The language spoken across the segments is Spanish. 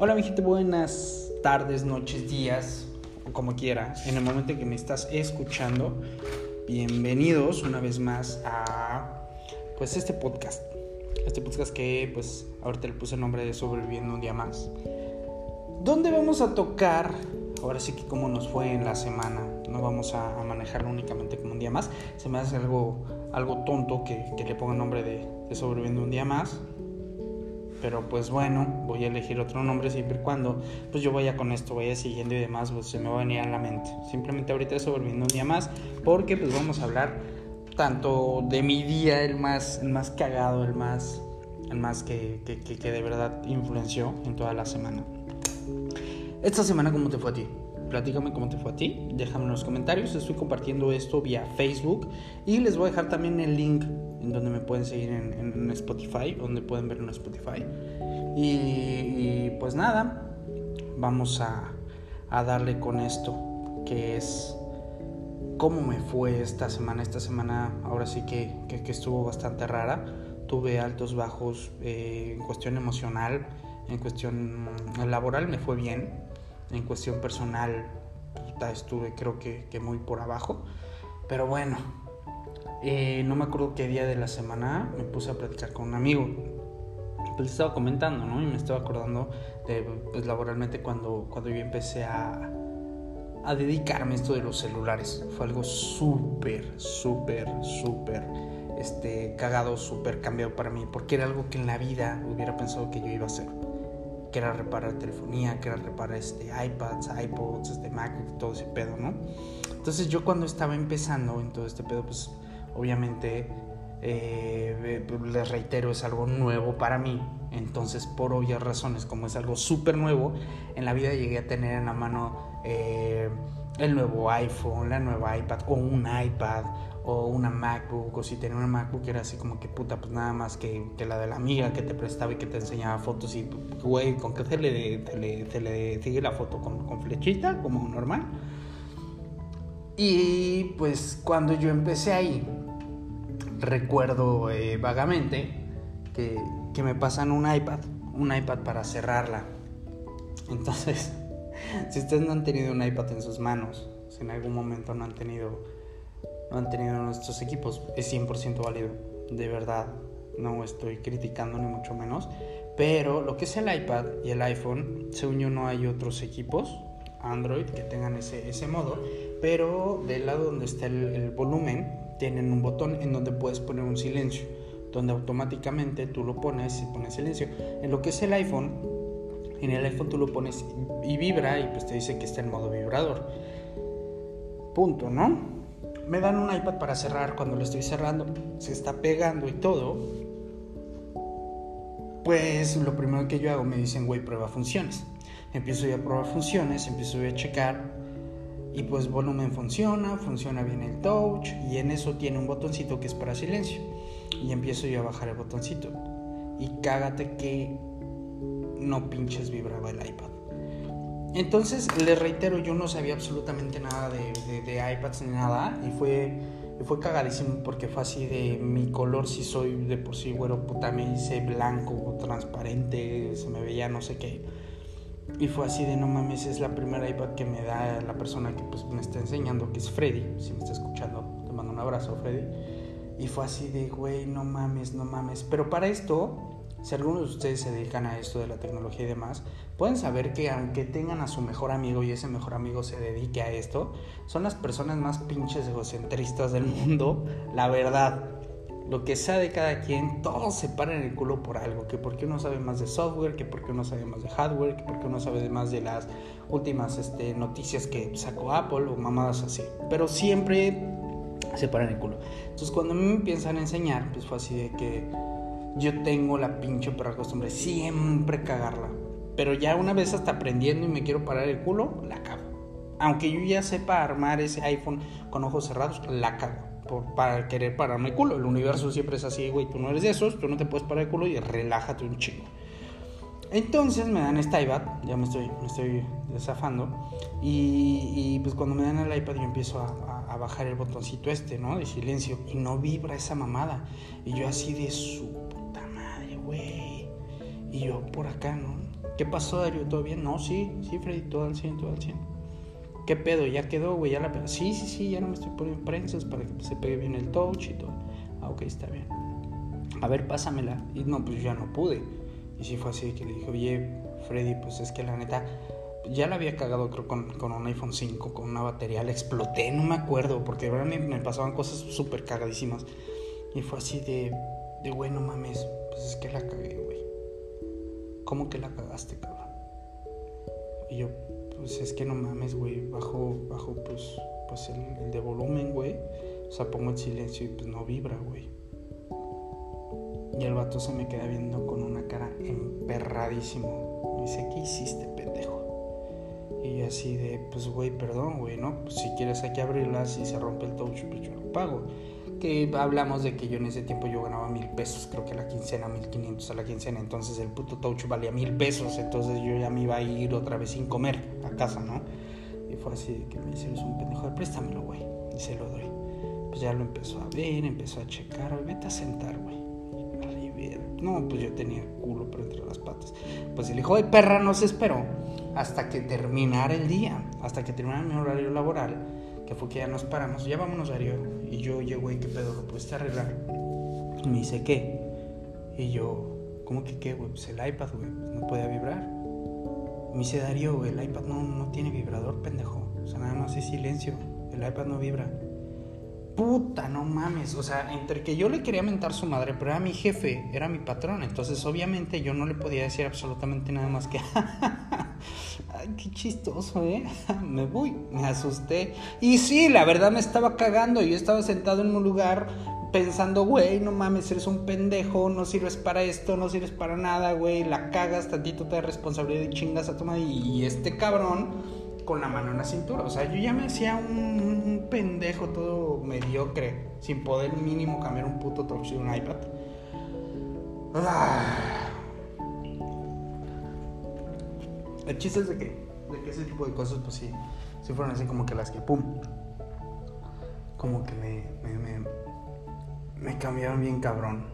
Hola mi gente, buenas tardes, noches, días, o como quiera, en el momento en que me estás escuchando. Bienvenidos una vez más a pues este podcast. Este podcast que pues ahorita le puse el nombre de Sobreviviendo un día más. Donde vamos a tocar, ahora sí que cómo nos fue en la semana. No vamos a, manejarlo únicamente como un día más. Se me hace algo, algo tonto que, le ponga el nombre de Sobreviviendo un día más pero pues bueno, voy a elegir otro nombre siempre y cuando pues yo vaya con esto, vaya siguiendo y demás, pues se me va a venir a la mente. Simplemente ahorita eso volviendo un día más, porque pues vamos a hablar tanto de mi día, el más, el más cagado, el más, el más que, que, que de verdad influenció en toda la semana. Esta semana, ¿cómo te fue a ti? platícame cómo te fue a ti, déjame en los comentarios, estoy compartiendo esto vía Facebook y les voy a dejar también el link en donde me pueden seguir en, Spotify, donde pueden ver en Spotify. Y, pues nada, vamos a, darle con esto, que es cómo me fue esta semana. Esta semana ahora sí que, estuvo bastante rara. Tuve altos, bajos eh, en cuestión emocional, en cuestión laboral me fue bien, en cuestión personal estuve creo que, muy por abajo. Pero bueno, eh, no me acuerdo qué día de la semana me puse a platicar con un amigo. Pues estaba comentando, ¿no? Y me estaba acordando de, pues laboralmente cuando, cuando yo empecé a, a dedicarme a esto de los celulares. Fue algo súper, súper, súper este, cagado, súper cambiado para mí. Porque era algo que en la vida hubiera pensado que yo iba a hacer que era reparar telefonía, que era reparar este, iPads, iPods, este, MacBook, todo ese pedo, ¿no? Entonces yo cuando estaba empezando en todo este pedo, pues obviamente, eh, les reitero, es algo nuevo para mí. Entonces, por obvias razones, como es algo súper nuevo, en la vida llegué a tener en la mano eh, el nuevo iPhone, la nueva iPad o un iPad o una MacBook, o si tenía una MacBook era así como que puta, pues nada más que, la de la amiga que te prestaba y que te enseñaba fotos y, güey, con que se le, se le, sigue la foto con, con, flechita, como normal. Y pues cuando yo empecé ahí, recuerdo eh, vagamente que, que me pasan un iPad, un iPad para cerrarla. Entonces, si ustedes no han tenido un iPad en sus manos, si en algún momento no han tenido no han tenido nuestros equipos. Es 100% válido, de verdad. No estoy criticando ni mucho menos. Pero lo que es el iPad y el iPhone, según yo no hay otros equipos Android que tengan ese, ese modo. Pero del lado donde está el, volumen, tienen un botón en donde puedes poner un silencio. Donde automáticamente tú lo pones y pones silencio. En lo que es el iPhone, en el iPhone tú lo pones y vibra y pues te dice que está en modo vibrador. Punto, ¿no? me dan un iPad para cerrar cuando lo estoy cerrando, se está pegando y todo, pues lo primero que yo hago me dicen, güey, prueba funciones. Empiezo yo a probar funciones, empiezo yo a checar y pues volumen funciona, funciona bien el touch y en eso tiene un botoncito que es para silencio. Y empiezo yo a bajar el botoncito. Y cágate que no pinches vibraba el iPad. Entonces, les reitero, yo no sabía absolutamente nada de, de, iPads ni nada. Y fue, fue cagadísimo porque fue así de mi color, si soy de por sí güero, puta, me hice blanco, transparente, se me veía no sé qué. Y fue así de no mames, es la primera iPad que me da la persona que pues, me está enseñando, que es Freddy. Si me está escuchando, te mando un abrazo, Freddy. Y fue así de, güey, no mames, no mames. Pero para esto, si algunos de ustedes se dedican a esto de la tecnología y demás, pueden saber que aunque tengan a su mejor amigo y ese mejor amigo se dedique a esto, son las personas más pinches egocentristas del mundo, la verdad. Lo que sea de cada quien, todos se paran el culo por algo, que porque uno sabe más de software, que porque uno sabe más de hardware, que porque uno sabe más de las últimas este, noticias que sacó Apple o mamadas así. Pero siempre se paran el culo. Entonces cuando me empiezan a enseñar, pues fue así de que yo tengo la pinche perra costumbre, siempre cagarla. Pero ya una vez hasta aprendiendo y me quiero parar el culo, la cago. Aunque yo ya sepa armar ese iPhone con ojos cerrados, la cago. Por, para querer pararme el culo. El universo siempre es así, güey. Tú no eres de esos, tú no te puedes parar el culo y relájate un chingo. Entonces me dan esta iPad, ya me estoy, me estoy desafando. Y, pues cuando me dan el iPad yo empiezo a, a, bajar el botoncito este, ¿no? De silencio. Y no vibra esa mamada. Y yo así de su y yo por acá, ¿no? ¿Qué pasó, Darío? ¿Todo bien? No, sí, sí, Freddy, todo al 100, todo al 100. ¿Qué pedo? ¿Ya quedó, güey? ¿Ya la pedo? Sí, sí, sí, ya no me estoy poniendo prensas para que se pegue bien el touch y todo. Ah, ok, está bien. A ver, pásamela. Y no, pues ya no pude. Y sí fue así que le dije, oye, Freddy, pues es que la neta, ya la había cagado creo con, con, un iPhone 5, con una batería, la exploté, no me acuerdo, porque de verdad me, pasaban cosas súper cagadísimas. Y fue así de, de, güey, no mames, pues es que la cagué, güey. ¿Cómo que la cagaste, cabrón? Y yo, pues es que no mames, güey, bajo, bajo, pues, pues el, el de volumen, güey. O sea, pongo el silencio y pues no vibra, güey. Y el vato se me queda viendo con una cara emperradísimo. Me dice, ¿qué hiciste, pendejo? Y así de, pues, güey, perdón, güey, ¿no? Pues si quieres hay que abrirlas y se rompe el touch, pues yo lo pago. Que hablamos de que yo en ese tiempo yo ganaba mil pesos, creo que a la quincena, mil quinientos a la quincena. Entonces el puto touch valía mil pesos. Entonces yo ya me iba a ir otra vez sin comer a casa, ¿no? Y fue así que me dice, eres un pendejo, préstamelo, güey. Y se lo doy. Pues ya lo empezó a ver, empezó a checar, vete a sentar, güey no, pues yo tenía culo por entre las patas. Pues el hijo de perra no se esperó hasta que terminara el día, hasta que terminara mi horario laboral, que fue que ya nos paramos, ya vámonos, Darío. Y yo, oye, güey, ¿qué pedo? ¿Lo pudiste arreglar? Me dice, ¿qué? Y yo, ¿cómo que qué, güey? Pues el iPad, güey, no podía vibrar. Me dice, Darío, el iPad no, no tiene vibrador, pendejo. O sea, nada más es silencio. El iPad no vibra puta, no mames. O sea, entre que yo le quería mentar su madre, pero era mi jefe, era mi patrón. Entonces, obviamente, yo no le podía decir absolutamente nada más que. Qué chistoso, ¿eh? me voy, me asusté. Y sí, la verdad me estaba cagando. Yo estaba sentado en un lugar pensando, güey, no mames, eres un pendejo, no sirves para esto, no sirves para nada, güey. La cagas, tantito te da responsabilidad y chingas a tu madre. Y este cabrón con la mano en la cintura. O sea, yo ya me hacía un, pendejo todo mediocre, sin poder mínimo cambiar un puto touch de un iPad. Ah. El chiste es de que, de que ese tipo de cosas, pues sí, sí fueron así como que las que, pum, como que me, me, me, me cambiaron bien cabrón.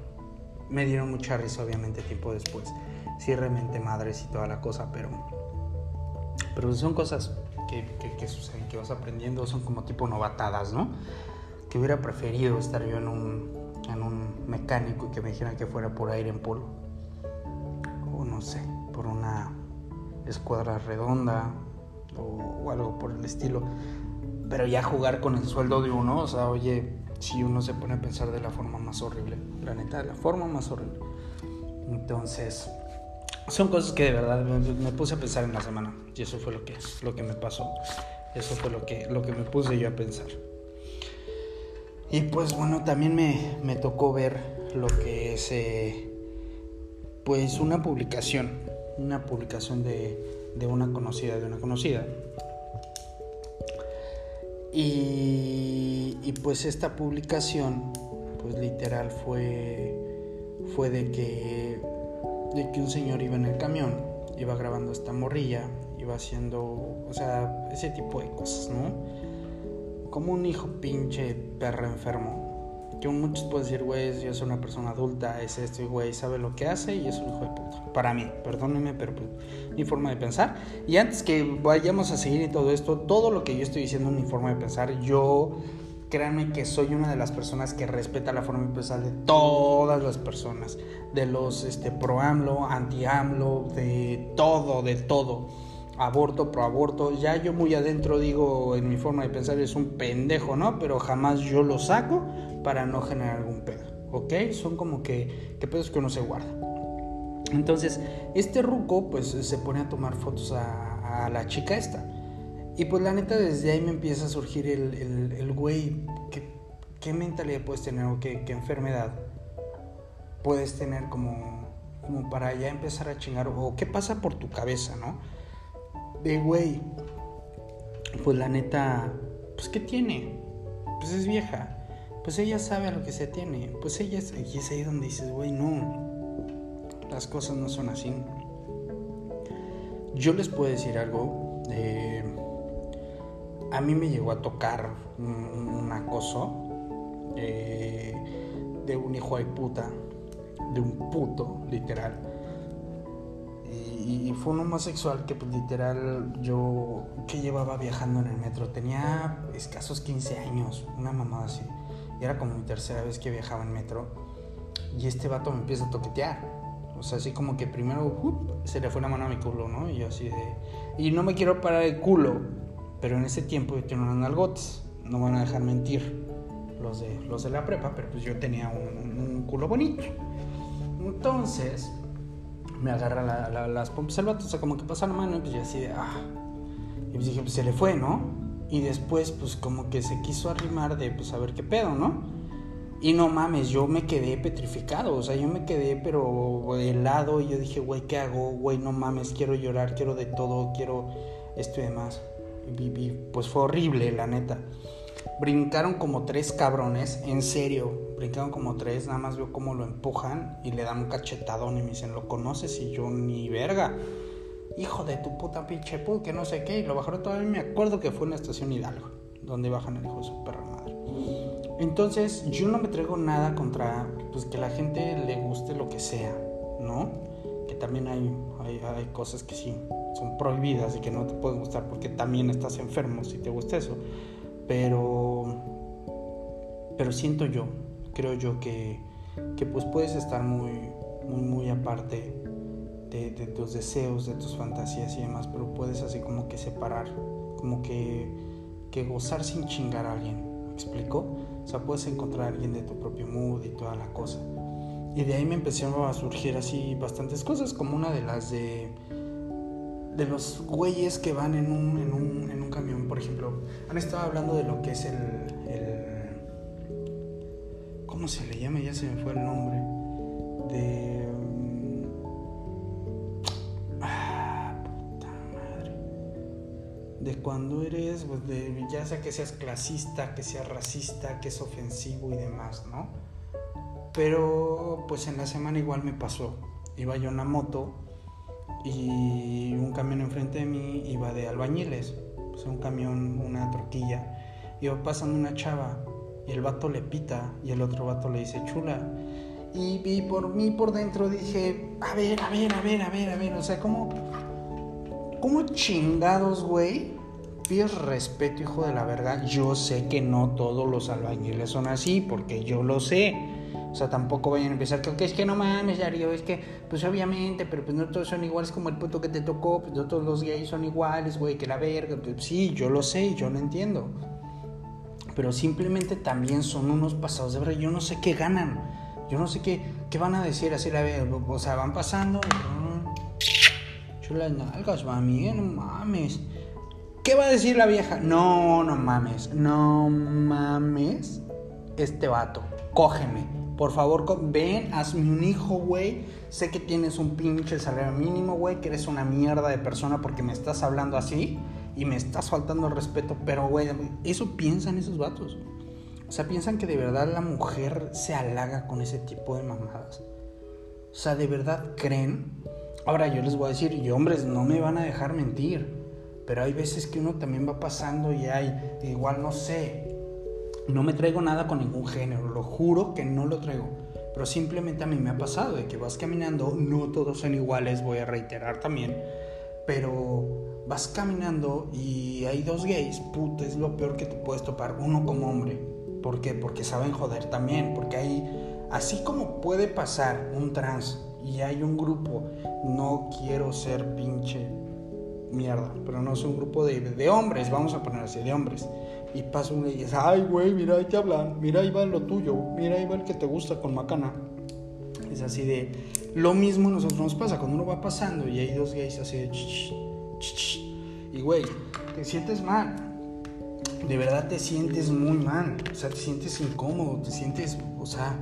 Me dieron mucha risa, obviamente, tiempo después. Sí, realmente madres y toda la cosa, pero pero son cosas que, que, suceden, que vas aprendiendo, son como tipo novatadas, ¿no? Que hubiera preferido estar yo en un, en un mecánico y que me dijeran que fuera por aire en polo. O no sé, por una escuadra redonda o, algo por el estilo. Pero ya jugar con el sueldo de uno, o sea, oye, si uno se pone a pensar de la forma más horrible, la neta, de la forma más horrible. Entonces, son cosas que de verdad me, puse a pensar en la semana y eso fue lo que, lo que me pasó. Eso fue lo que, lo que me puse yo a pensar. Y pues bueno, también me, me tocó ver lo que es eh, pues una publicación, una publicación de, de, una conocida, de una conocida. Y, y pues esta publicación, pues literal fue, fue de que de que un señor iba en el camión, iba grabando esta morrilla, iba haciendo, o sea, ese tipo de cosas, ¿no? Como un hijo pinche perro enfermo. Que muchos pueden decir, güey, yo soy una persona adulta, es esto y güey, sabe lo que hace y es un hijo de puta. Para mí, perdónenme, pero pues, mi forma de pensar. Y antes que vayamos a seguir y todo esto, todo lo que yo estoy diciendo es mi forma de pensar. Yo créanme que soy una de las personas que respeta la forma de de todas las personas, de los este, pro AMLO, anti AMLO, de todo, de todo. Aborto, pro aborto, ya yo muy adentro digo en mi forma de pensar es un pendejo, ¿no? Pero jamás yo lo saco para no generar algún pedo, ¿ok? Son como que, que pedos que uno se guarda. Entonces, este ruco pues se pone a tomar fotos a, la chica esta y pues la neta desde ahí me empieza a surgir el, el, el güey, ¿qué, ¿qué, mentalidad puedes tener o qué, qué, enfermedad puedes tener como, como para ya empezar a chingar o qué pasa por tu cabeza, ¿no? De güey, pues la neta, pues ¿qué tiene? Pues es vieja, pues ella sabe a lo que se tiene, pues ella es, y ahí donde dices, güey, no, las cosas no son así. Yo les puedo decir algo. Eh, a mí me llegó a tocar un, acoso eh, de un hijo de puta, de un puto, literal. y, fue un homosexual que pues, literal yo que llevaba viajando en el metro. Tenía escasos 15 años, una mamada así. Y era como mi tercera vez que viajaba en metro. Y este vato me empieza a toquetear. O sea, así como que primero se le fue la mano a mi culo, ¿no? Y yo así de... Y no me quiero parar el culo, pero en ese tiempo yo tenía unas nalgotes. No van a dejar mentir los de, los de la prepa, pero pues yo tenía un, un culo bonito. Entonces me agarra las pompas el vato, o sea, como que pasa la mano y pues yo así de, ah. Y pues dije, pues se le fue, ¿no? Y después, pues como que se quiso arrimar de, pues a ver qué pedo, ¿no? Y no mames, yo me quedé petrificado, o sea, yo me quedé pero helado y yo dije, güey, ¿qué hago? Güey, no mames, quiero llorar, quiero de todo, quiero esto y demás. Pues fue horrible, la neta. Brincaron como tres cabrones, en serio, brincaron como tres, nada más veo cómo lo empujan y le dan un cachetadón y me dicen, ¿lo conoces? Y yo, ni verga. Hijo de tu puta pinche pu, que no sé qué. Y lo bajaron todavía, me acuerdo que fue en la estación Hidalgo, donde bajan el hijo de su perra madre. Entonces, yo no me traigo nada contra pues, que la gente le guste lo que sea, ¿no? Que también hay, hay, hay cosas que sí son prohibidas y que no te pueden gustar porque también estás enfermo si te gusta eso. Pero, pero siento yo, creo yo que, que pues puedes estar muy, muy, muy aparte de, tus deseos, de tus fantasías y demás, pero puedes así como que separar, como que, que gozar sin chingar a alguien, ¿me explico? O sea, puedes encontrar a alguien de tu propio mood y toda la cosa. Y de ahí me empezaron a surgir así bastantes cosas, como una de las de de los güeyes que van en un, en un, en un camión, por ejemplo, han estado hablando de lo que es el, el ¿cómo se le llama? Ya se me fue el nombre. De... De cuando eres, pues de, ya sea que seas clasista, que seas racista, que es ofensivo y demás, ¿no? Pero pues en la semana igual me pasó. Iba yo en la moto y un camión enfrente de mí iba de albañiles, pues un camión, una troquilla, iba pasando una chava y el vato le pita y el otro vato le dice chula. Y, por mí por dentro dije, a ver, a ver, a ver, a ver, a ver, o sea, ¿cómo, cómo chingados, güey? Pides respeto, hijo de la verga. Yo sé que no todos los albañiles son así, porque yo lo sé. O sea, tampoco vayan a empezar que es que no mames, Darío, es que, pues obviamente, pero pues no todos son iguales como el puto que te tocó, pues no todos los gays son iguales, güey, que la verga. Pues, sí, yo lo sé, yo lo entiendo. Pero simplemente también son unos pasados de verdad. Yo no sé qué ganan. Yo no sé qué, qué van a decir así la verga. O sea, van pasando. Chulas nalgas, mami, no mames. ¿Qué va a decir la vieja? No, no mames. No mames. Este vato. Cógeme por favor, ven, hazme un hijo, güey. Sé que tienes un pinche salario mínimo, güey, que eres una mierda de persona porque me estás hablando así y me estás faltando el respeto, pero, güey, eso piensan esos vatos. O sea, piensan que de verdad la mujer se halaga con ese tipo de mamadas. O sea, de verdad creen. Ahora yo les voy a decir, y hombres, no me van a dejar mentir. Pero hay veces que uno también va pasando y hay, igual no sé, no me traigo nada con ningún género, lo juro que no lo traigo. Pero simplemente a mí me ha pasado de que vas caminando, no todos son iguales, voy a reiterar también. Pero vas caminando y hay dos gays, puta, es lo peor que te puedes topar, uno como hombre. ¿Por qué? Porque saben joder también, porque hay, así como puede pasar un trans y hay un grupo, no quiero ser pinche mierda, pero no es un grupo de, de hombres, vamos a poner así, de hombres y pasa uno y dice, ay, güey, mira, ahí te hablan, mira, ahí va lo tuyo, mira, ahí va el que te gusta con macana. Es así de, lo mismo nosotros nos pasa, cuando uno va pasando y hay dos gays así de, y güey, te sientes mal, de verdad te sientes muy mal, o sea, te sientes incómodo, te sientes, o sea,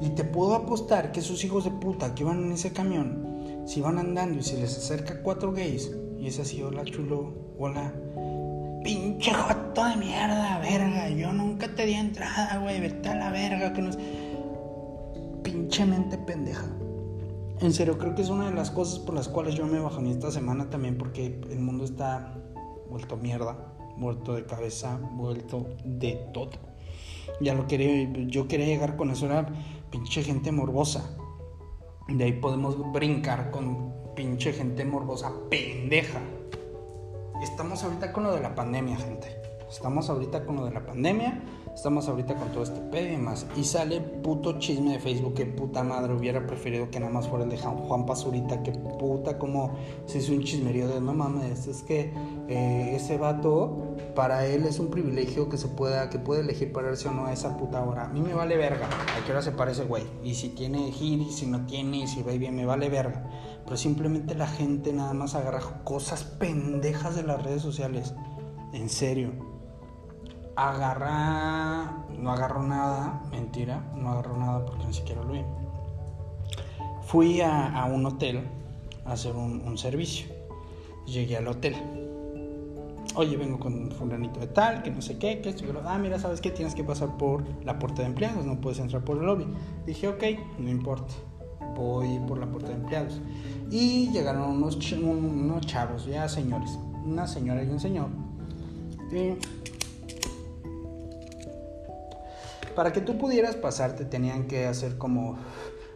y te puedo apostar que esos hijos de puta que van en ese camión, si van andando y se les acerca cuatro gays, y es así, hola chulo, hola, pinche joto de mierda, verga. Yo nunca te di entrada, güey. Vete a la verga. Que nos... Pinche mente pendeja. En serio, creo que es una de las cosas por las cuales yo me bajoné esta semana también. Porque el mundo está vuelto mierda. Vuelto de cabeza. Vuelto de todo. Ya lo quería. Yo quería llegar con eso. Era pinche gente morbosa. De ahí podemos brincar con pinche gente morbosa, pendeja. Estamos ahorita con lo de la pandemia, gente. Estamos ahorita con lo de la pandemia. Estamos ahorita con todo este pedo y más. Y sale puto chisme de Facebook que puta madre hubiera preferido que nada más fuera de Juan Pazurita. Que puta como se hizo un chismerío de no mames. Es que eh, ese vato para él es un privilegio que se pueda, que puede elegir pararse o no a esa puta hora. A mí me vale verga. A qué hora se parece, güey. Y si tiene gir y si no tiene si va bien, me vale verga. Pero simplemente la gente nada más agarra cosas pendejas de las redes sociales. En serio agarra, no agarró nada, mentira, no agarró nada porque ni siquiera lo vi. Fui a, un hotel a hacer un, servicio. Llegué al hotel. Oye, vengo con un fulanito de tal, que no sé qué, que esto, ah, mira, ¿sabes qué? Tienes que pasar por la puerta de empleados, no puedes entrar por el lobby. Dije, ok, no importa, voy por la puerta de empleados. Y llegaron unos, unos chavos, ya señores, una señora y un señor. Y Para que tú pudieras pasarte tenían que hacer como,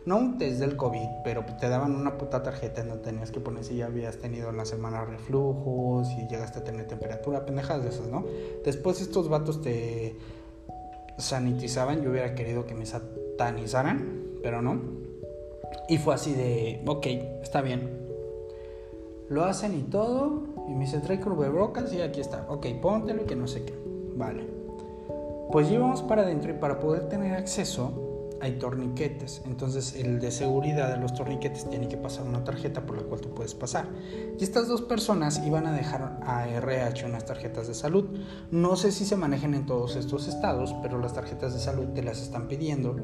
no un test del COVID, pero te daban una puta tarjeta en donde tenías que poner si ya habías tenido en la semana reflujos, si llegaste a tener temperatura, pendejadas de esas, ¿no? Después estos vatos te sanitizaban, yo hubiera querido que me satanizaran, pero no. Y fue así de, ok, está bien. Lo hacen y todo, y me dice, trae brocas y aquí está. Ok, póntelo y que no sé qué. Vale. Pues llevamos para adentro y para poder tener acceso hay torniquetes. Entonces el de seguridad de los torniquetes tiene que pasar una tarjeta por la cual tú puedes pasar. Y estas dos personas iban a dejar a RH unas tarjetas de salud. No sé si se manejan en todos estos estados, pero las tarjetas de salud te las están pidiendo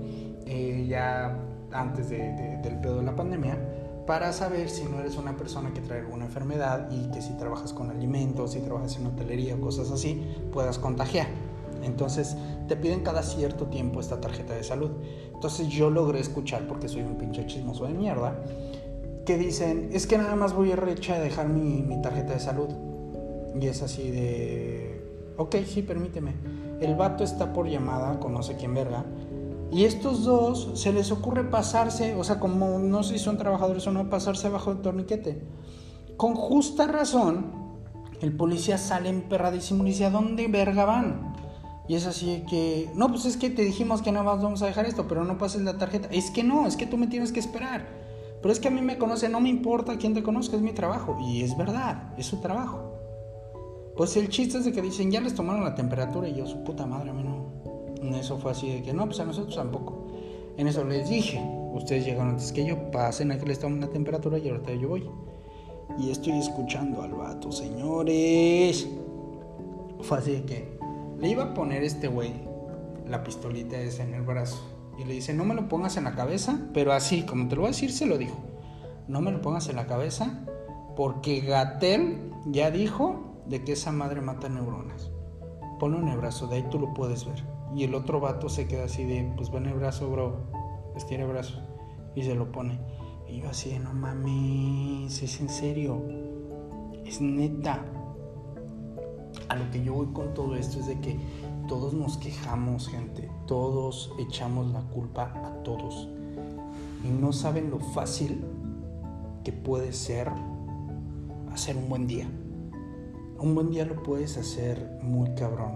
eh, ya antes del pedo de la pandemia para saber si no eres una persona que trae alguna enfermedad y que si trabajas con alimentos, si trabajas en hotelería o cosas así, puedas contagiar. Entonces te piden cada cierto tiempo esta tarjeta de salud. Entonces yo logré escuchar, porque soy un pinche chismoso de mierda, que dicen, es que nada más voy a recha a dejar mi, mi tarjeta de salud. Y es así de, ok, sí, permíteme. El vato está por llamada con no sé quién verga. Y estos dos se les ocurre pasarse, o sea, como no sé si son trabajadores o no, pasarse bajo el torniquete. Con justa razón, el policía sale emperradísimo y dice, ¿a dónde verga van? Y es así que, no, pues es que te dijimos que nada más vamos a dejar esto, pero no pases la tarjeta. Es que no, es que tú me tienes que esperar. Pero es que a mí me conoce, no me importa quién te conozca, es mi trabajo. Y es verdad, es su trabajo. Pues el chiste es de que dicen, ya les tomaron la temperatura y yo, su puta madre, a mí no. Eso fue así de que, no, pues a nosotros tampoco. En eso les dije, ustedes llegaron antes que yo, pasen a que les tomen la temperatura y ahorita yo voy. Y estoy escuchando al vato, señores. Fue así de que, le iba a poner este güey la pistolita esa en el brazo. Y le dice, no me lo pongas en la cabeza, pero así, como te lo voy a decir, se lo dijo. No me lo pongas en la cabeza porque Gatel ya dijo de que esa madre mata neuronas. Ponlo en el brazo, de ahí tú lo puedes ver. Y el otro vato se queda así de, pues ven el brazo, bro. Estira el brazo. Y se lo pone. Y yo así no mames, es en serio. Es neta a lo que yo voy con todo esto es de que todos nos quejamos, gente. Todos echamos la culpa a todos. Y no saben lo fácil que puede ser hacer un buen día. Un buen día lo puedes hacer muy cabrón.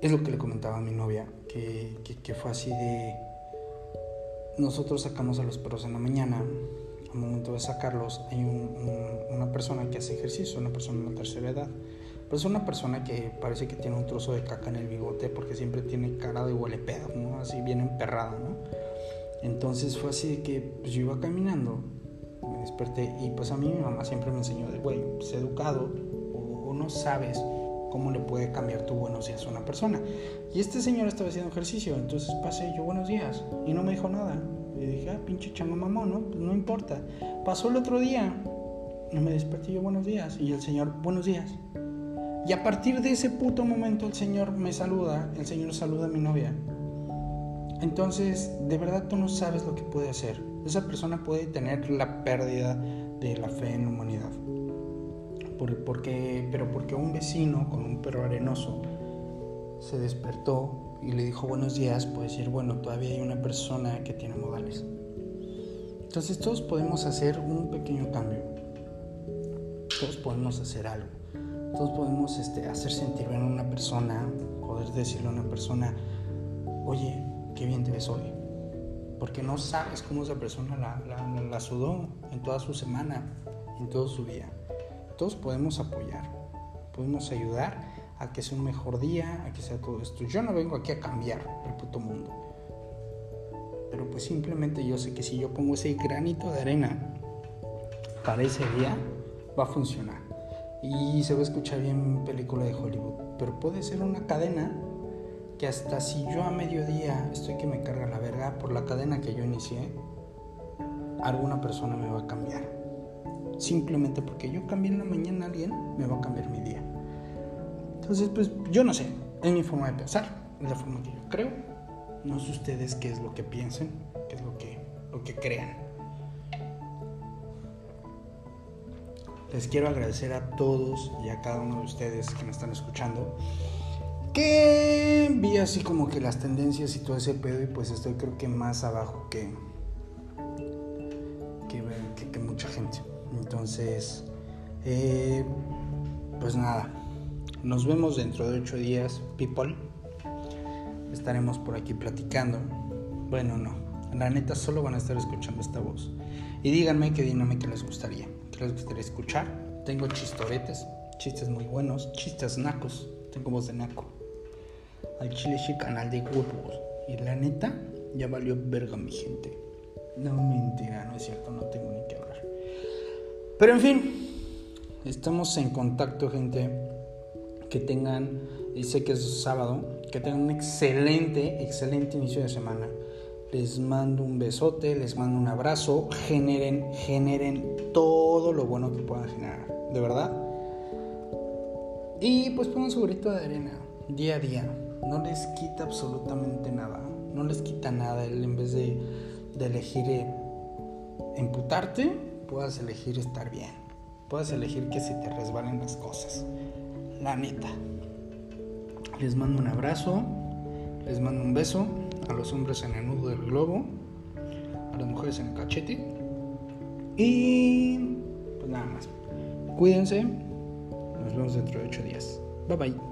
Es lo que le comentaba a mi novia, que, fue así de... Nosotros sacamos a los perros en la mañana al momento de sacarlos hay una persona que hace ejercicio, una persona de la tercera edad. Pero es una persona que parece que tiene un trozo de caca en el bigote porque siempre tiene cara de huele pedo, ¿no? Así bien emperrada, ¿no? Entonces fue así de que pues, yo iba caminando, me desperté y pues a mí mi mamá siempre me enseñó de, güey, pues educado o, no sabes cómo le puede cambiar tu buenos días a una persona. Y este señor estaba haciendo ejercicio, entonces pasé yo buenos días y no me dijo nada. Y dije, ah, pinche chango mamón, ¿no? Pues no importa. Pasó el otro día. Y me desperté yo, buenos días. Y el Señor, buenos días. Y a partir de ese puto momento el Señor me saluda, el Señor saluda a mi novia. Entonces, de verdad tú no sabes lo que puede hacer. Esa persona puede tener la pérdida de la fe en la humanidad. Porque, pero porque un vecino con un perro arenoso se despertó y le dijo buenos días, puede decir, bueno, todavía hay una persona que tiene modales. Entonces todos podemos hacer un pequeño cambio. Todos podemos hacer algo. Todos podemos este, hacer sentir bien a una persona, poder decirle a una persona, oye, qué bien te ves hoy. Porque no sabes cómo esa persona la, la sudó en toda su semana, en todo su día. Todos podemos apoyar, podemos ayudar a que sea un mejor día, a que sea todo esto. Yo no vengo aquí a cambiar el puto mundo. Pero pues simplemente yo sé que si yo pongo ese granito de arena para ese día, va a funcionar. Y se va a escuchar bien película de Hollywood. Pero puede ser una cadena que hasta si yo a mediodía estoy que me carga la verga por la cadena que yo inicié, alguna persona me va a cambiar. Simplemente porque yo cambié en la mañana a alguien, me va a cambiar mi día. Entonces, pues yo no sé, es mi forma de pensar, es la forma que yo creo. No sé ustedes qué es lo que piensen, qué es lo que, lo que crean. Les quiero agradecer a todos y a cada uno de ustedes que me están escuchando. Que vi así como que las tendencias y todo ese pedo y pues estoy creo que más abajo que, que, mucha gente. Entonces, eh, pues nada, nos vemos dentro de ocho días, people. Estaremos por aquí platicando. Bueno, no. La neta solo van a estar escuchando esta voz. Y díganme qué dinámica les gustaría. ¿Qué les gustaría escuchar? Tengo chistoretes, chistes muy buenos, chistes nacos. Tengo voz de naco. Al chile canal de huevos. Y la neta, ya valió verga mi gente. No, mentira, no es cierto, no tengo ni que hablar. Pero en fin, estamos en contacto, gente que tengan, y sé que es sábado, que tengan un excelente, excelente inicio de semana. Les mando un besote, les mando un abrazo, generen, generen todo lo bueno que puedan generar, de verdad. Y pues pongan su grito de arena, día a día. No les quita absolutamente nada, no les quita nada. En vez de, de elegir eh, emputarte, puedas elegir estar bien. Puedas elegir que se te resbalen las cosas la neta. Les mando un abrazo, les mando un beso a los hombres en el nudo del globo, a las mujeres en el cachete. Y pues nada más. Cuídense. Nos vemos dentro de ocho días. Bye bye.